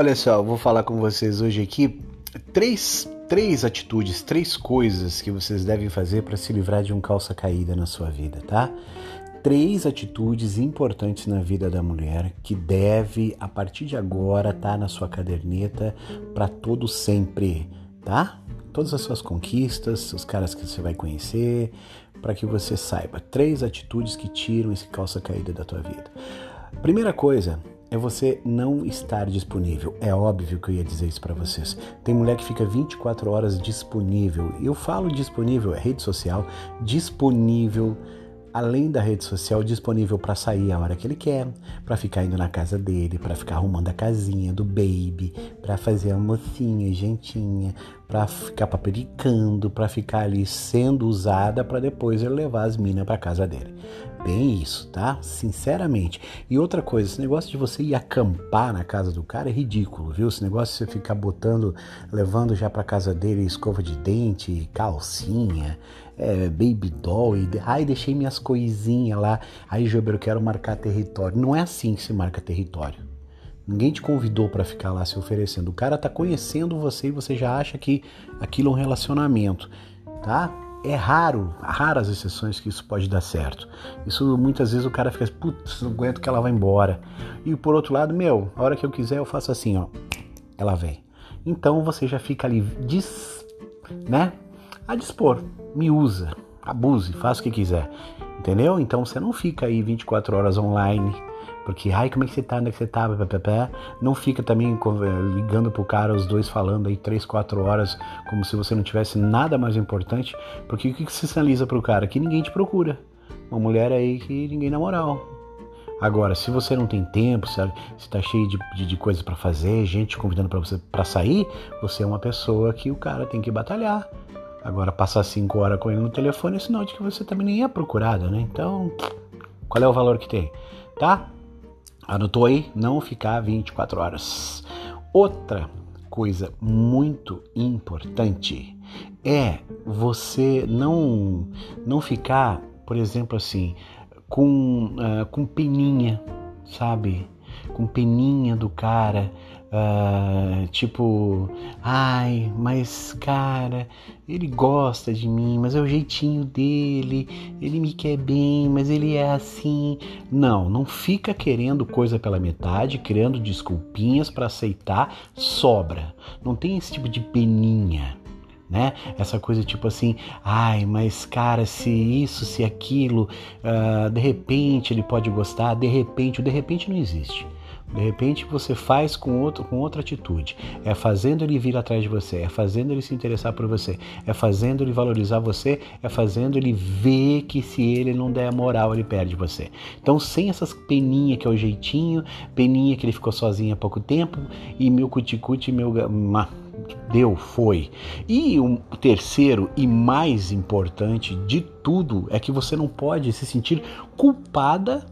Olha só, eu vou falar com vocês hoje aqui três, três atitudes, três coisas que vocês devem fazer para se livrar de um calça caída na sua vida, tá? Três atitudes importantes na vida da mulher que deve, a partir de agora, estar tá na sua caderneta para todo sempre, tá? Todas as suas conquistas, os caras que você vai conhecer, para que você saiba. Três atitudes que tiram esse calça caída da tua vida. Primeira coisa, é você não estar disponível. É óbvio que eu ia dizer isso para vocês. Tem mulher que fica 24 horas disponível. Eu falo disponível, é rede social, disponível além da rede social, disponível para sair a hora que ele quer, para ficar indo na casa dele, para ficar arrumando a casinha do baby, para fazer a mocinha, gentinha, para ficar papericando, para ficar ali sendo usada para depois ele levar as minas para casa dele. Bem isso, tá? Sinceramente. E outra coisa, esse negócio de você ir acampar na casa do cara é ridículo, viu? Esse negócio de você ficar botando, levando já para casa dele escova de dente, calcinha, é, baby doll, e, ai, deixei minhas coisinhas lá, aí, Jober, eu quero marcar território. Não é assim que se marca território. Ninguém te convidou para ficar lá se oferecendo. O cara tá conhecendo você e você já acha que aquilo é um relacionamento, tá? É raro, raras exceções que isso pode dar certo. Isso muitas vezes o cara fica, putz, não aguento que ela vá embora. E por outro lado, meu, a hora que eu quiser eu faço assim, ó, ela vem. Então você já fica ali, dis, né? A dispor, me usa, abuse, faça o que quiser. Entendeu? Então você não fica aí 24 horas online porque, ai, como é que você tá? Onde é que você tá? Não fica também ligando pro cara, os dois falando aí 3, 4 horas, como se você não tivesse nada mais importante. Porque o que, que sinaliza pro cara? Que ninguém te procura. Uma mulher aí que ninguém na moral. Agora, se você não tem tempo, se está cheio de, de, de coisas para fazer, gente convidando para você para sair, você é uma pessoa que o cara tem que batalhar. Agora, passar cinco horas com ele no telefone é sinal de que você também nem é procurada, né? Então, qual é o valor que tem? Tá? Anotou aí? Não ficar 24 horas. Outra coisa muito importante é você não não ficar, por exemplo, assim, com, uh, com peninha, sabe? Com peninha do cara, Uh, tipo, ai, mas cara, ele gosta de mim, mas é o jeitinho dele, ele me quer bem, mas ele é assim. Não, não fica querendo coisa pela metade, criando desculpinhas para aceitar, sobra. Não tem esse tipo de peninha. Né? Essa coisa tipo assim, ai, mas cara, se isso, se aquilo, uh, de repente ele pode gostar, de repente, o de repente não existe. De repente você faz com, outro, com outra atitude. É fazendo ele vir atrás de você, é fazendo ele se interessar por você, é fazendo ele valorizar você, é fazendo ele ver que se ele não der moral, ele perde você. Então, sem essas peninhas que é o jeitinho, peninha que ele ficou sozinho há pouco tempo, e meu cuticute, meu. Deu, foi. E o terceiro e mais importante de tudo é que você não pode se sentir culpada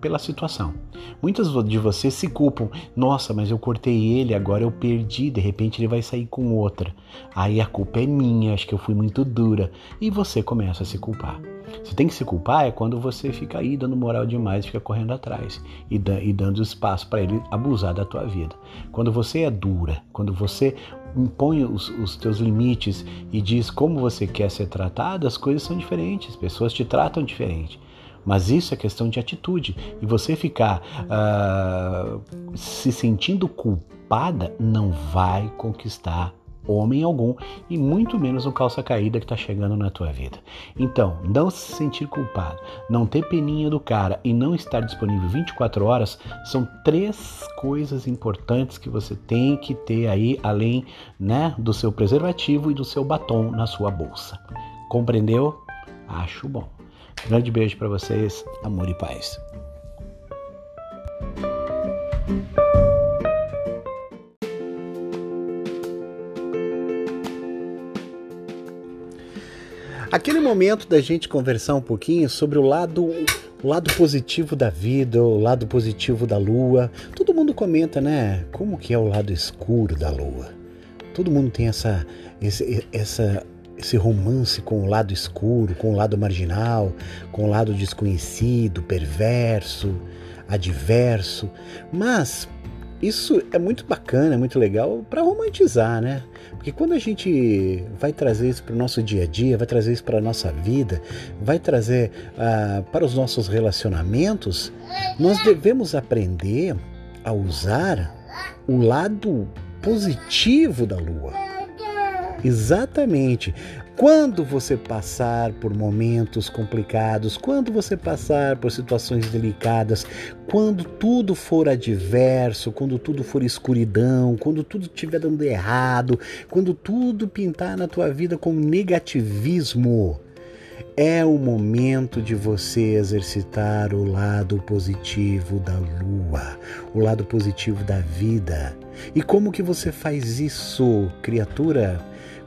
pela situação. Muitas de vocês se culpam. Nossa, mas eu cortei ele, agora eu perdi, de repente ele vai sair com outra. Aí a culpa é minha, acho que eu fui muito dura. E você começa a se culpar. Você tem que se culpar é quando você fica aí dando moral demais, fica correndo atrás e, da, e dando espaço para ele abusar da tua vida. Quando você é dura, quando você impõe os, os teus limites e diz como você quer ser tratado, as coisas são diferentes, pessoas te tratam diferente. Mas isso é questão de atitude. E você ficar uh, se sentindo culpada não vai conquistar homem algum e muito menos um calça caída que está chegando na tua vida. Então, não se sentir culpado, não ter peninha do cara e não estar disponível 24 horas são três coisas importantes que você tem que ter aí além, né, do seu preservativo e do seu batom na sua bolsa. Compreendeu? Acho bom. Grande beijo para vocês, amor e paz. Aquele momento da gente conversar um pouquinho sobre o lado, o lado positivo da vida, o lado positivo da lua. Todo mundo comenta, né? Como que é o lado escuro da lua? Todo mundo tem essa, essa esse romance com o lado escuro, com o lado marginal, com o lado desconhecido, perverso, adverso. Mas isso é muito bacana, é muito legal para romantizar, né? Porque quando a gente vai trazer isso para o nosso dia a dia, vai trazer isso para a nossa vida, vai trazer uh, para os nossos relacionamentos, nós devemos aprender a usar o lado positivo da lua. Exatamente. Quando você passar por momentos complicados, quando você passar por situações delicadas, quando tudo for adverso, quando tudo for escuridão, quando tudo estiver dando errado, quando tudo pintar na tua vida com negativismo, é o momento de você exercitar o lado positivo da lua, o lado positivo da vida. E como que você faz isso, criatura?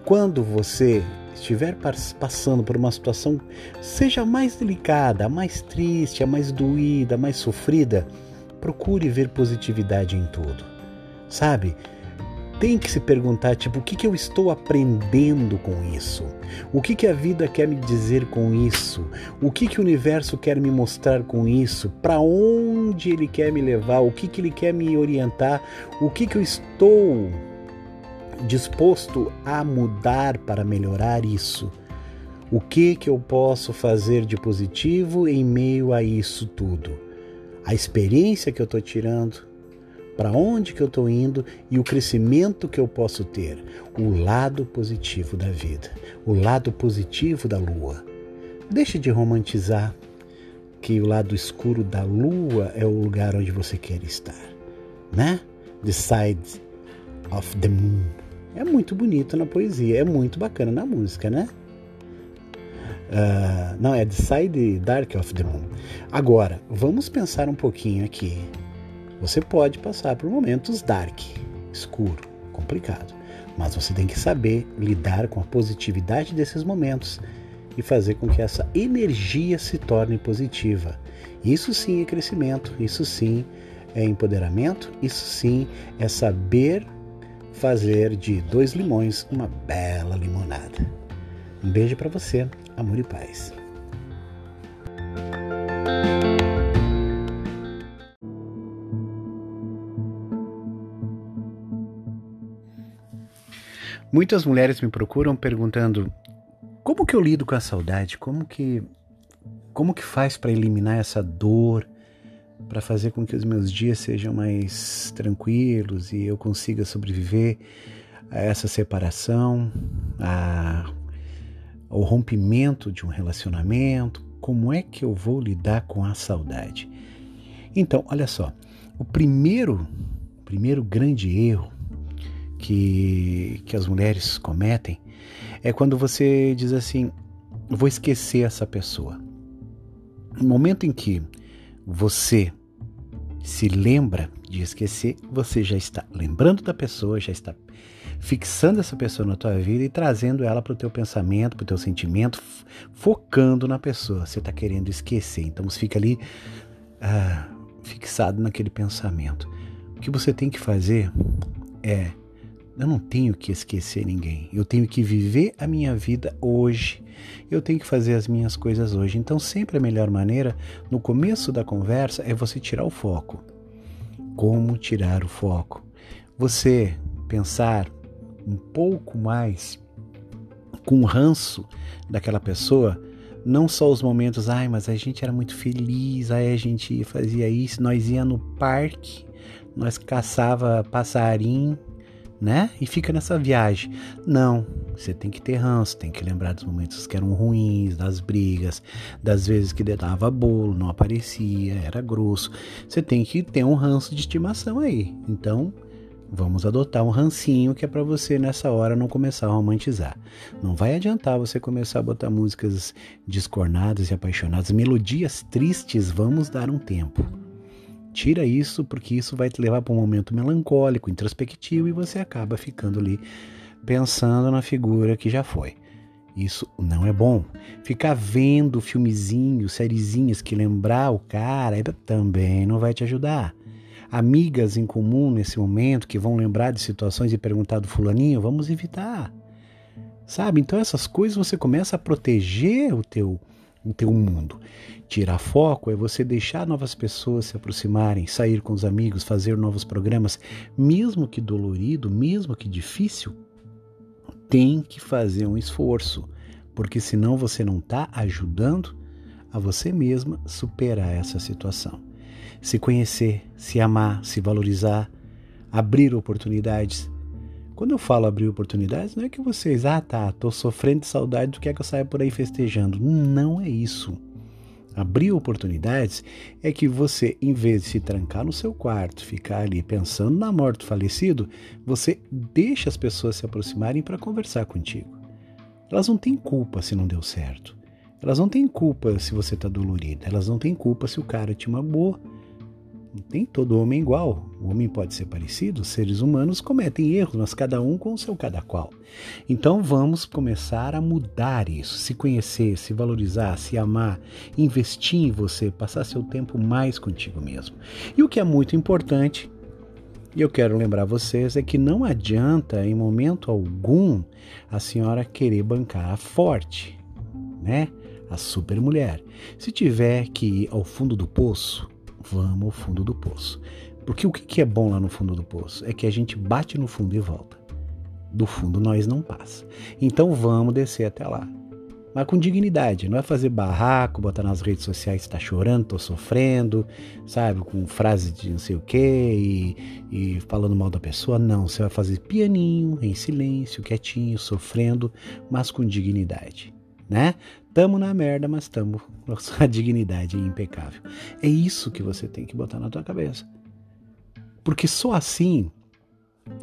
Quando você estiver passando por uma situação, seja mais delicada, mais triste, mais doída, mais sofrida, procure ver positividade em tudo. Sabe? Tem que se perguntar, tipo, o que, que eu estou aprendendo com isso? O que, que a vida quer me dizer com isso? O que, que o universo quer me mostrar com isso? Para onde ele quer me levar? O que, que ele quer me orientar? O que, que eu estou disposto a mudar para melhorar isso? O que que eu posso fazer de positivo em meio a isso tudo? A experiência que eu estou tirando, para onde que eu estou indo e o crescimento que eu posso ter, o lado positivo da vida, o lado positivo da lua. Deixe de romantizar que o lado escuro da lua é o lugar onde você quer estar, né? The side of the moon. É muito bonito na poesia, é muito bacana na música, né? Uh, não, é The Side Dark of the Moon. Agora, vamos pensar um pouquinho aqui. Você pode passar por momentos dark, escuro, complicado, mas você tem que saber lidar com a positividade desses momentos e fazer com que essa energia se torne positiva. Isso sim é crescimento, isso sim é empoderamento, isso sim é saber fazer de dois limões uma bela limonada. Um beijo para você, amor e paz. Muitas mulheres me procuram perguntando como que eu lido com a saudade, como que como que faz para eliminar essa dor, para fazer com que os meus dias sejam mais tranquilos e eu consiga sobreviver a essa separação, a, ao rompimento de um relacionamento. Como é que eu vou lidar com a saudade? Então, olha só, o primeiro, primeiro grande erro que, que as mulheres cometem é quando você diz assim: vou esquecer essa pessoa. No momento em que você se lembra de esquecer, você já está lembrando da pessoa, já está fixando essa pessoa na tua vida e trazendo ela para o teu pensamento, para o teu sentimento, focando na pessoa. Você está querendo esquecer, então você fica ali ah, fixado naquele pensamento. O que você tem que fazer é eu não tenho que esquecer ninguém. Eu tenho que viver a minha vida hoje. Eu tenho que fazer as minhas coisas hoje. Então, sempre a melhor maneira, no começo da conversa, é você tirar o foco. Como tirar o foco? Você pensar um pouco mais com ranço daquela pessoa, não só os momentos, ai, mas a gente era muito feliz, ai, a gente fazia isso, nós ia no parque, nós caçava passarinho, né? E fica nessa viagem. Não, você tem que ter ranço, tem que lembrar dos momentos que eram ruins, das brigas, das vezes que dava bolo, não aparecia, era grosso. Você tem que ter um ranço de estimação aí. Então, vamos adotar um rancinho que é para você nessa hora não começar a romantizar. Não vai adiantar você começar a botar músicas descornadas e apaixonadas, melodias tristes, vamos dar um tempo. Tira isso, porque isso vai te levar para um momento melancólico, introspectivo, e você acaba ficando ali pensando na figura que já foi. Isso não é bom. Ficar vendo filmezinhos, sériezinhas que lembrar o cara também não vai te ajudar. Amigas em comum nesse momento que vão lembrar de situações e perguntar do fulaninho, vamos evitar. Sabe? Então essas coisas você começa a proteger o teu no teu mundo. Tirar foco é você deixar novas pessoas se aproximarem, sair com os amigos, fazer novos programas, mesmo que dolorido, mesmo que difícil, tem que fazer um esforço, porque senão você não está ajudando a você mesma superar essa situação. Se conhecer, se amar, se valorizar, abrir oportunidades. Quando eu falo abrir oportunidades, não é que vocês, ah tá, tô sofrendo de saudade do que é que eu saio por aí festejando. Não é isso. Abrir oportunidades é que você, em vez de se trancar no seu quarto, ficar ali pensando na morte do falecido, você deixa as pessoas se aproximarem para conversar contigo. Elas não têm culpa se não deu certo. Elas não têm culpa se você está dolorida. Elas não têm culpa se o cara te magoou. Nem todo homem igual. O homem pode ser parecido, os seres humanos cometem erros, mas cada um com o seu cada qual. Então vamos começar a mudar isso, se conhecer, se valorizar, se amar, investir em você, passar seu tempo mais contigo mesmo. E o que é muito importante, e eu quero lembrar vocês, é que não adianta em momento algum a senhora querer bancar a forte, né? A super mulher. Se tiver que ir ao fundo do poço, vamos ao fundo do poço. Porque o que é bom lá no fundo do poço? É que a gente bate no fundo e volta. Do fundo nós não passa. Então vamos descer até lá. Mas com dignidade, não é fazer barraco, botar nas redes sociais, está chorando, tô sofrendo, sabe, com frase de não sei o quê e, e falando mal da pessoa. Não, você vai fazer pianinho, em silêncio, quietinho, sofrendo, mas com dignidade, né? Tamo na merda, mas tamo com a dignidade impecável. É isso que você tem que botar na tua cabeça. Porque só assim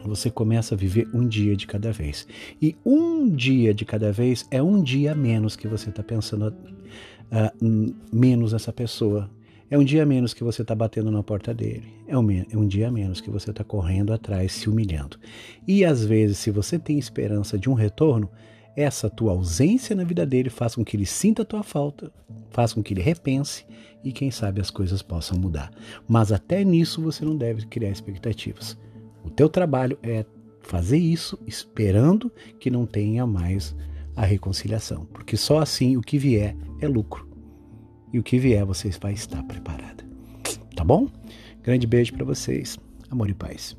você começa a viver um dia de cada vez. E um dia de cada vez é um dia menos que você está pensando uh, menos essa pessoa. É um dia menos que você está batendo na porta dele. É um, é um dia menos que você está correndo atrás, se humilhando. E às vezes, se você tem esperança de um retorno, essa tua ausência na vida dele faz com que ele sinta a tua falta, faz com que ele repense e quem sabe as coisas possam mudar. Mas até nisso você não deve criar expectativas. O teu trabalho é fazer isso esperando que não tenha mais a reconciliação, porque só assim o que vier é lucro. E o que vier você vai estar preparada. Tá bom? Grande beijo para vocês. Amor e paz.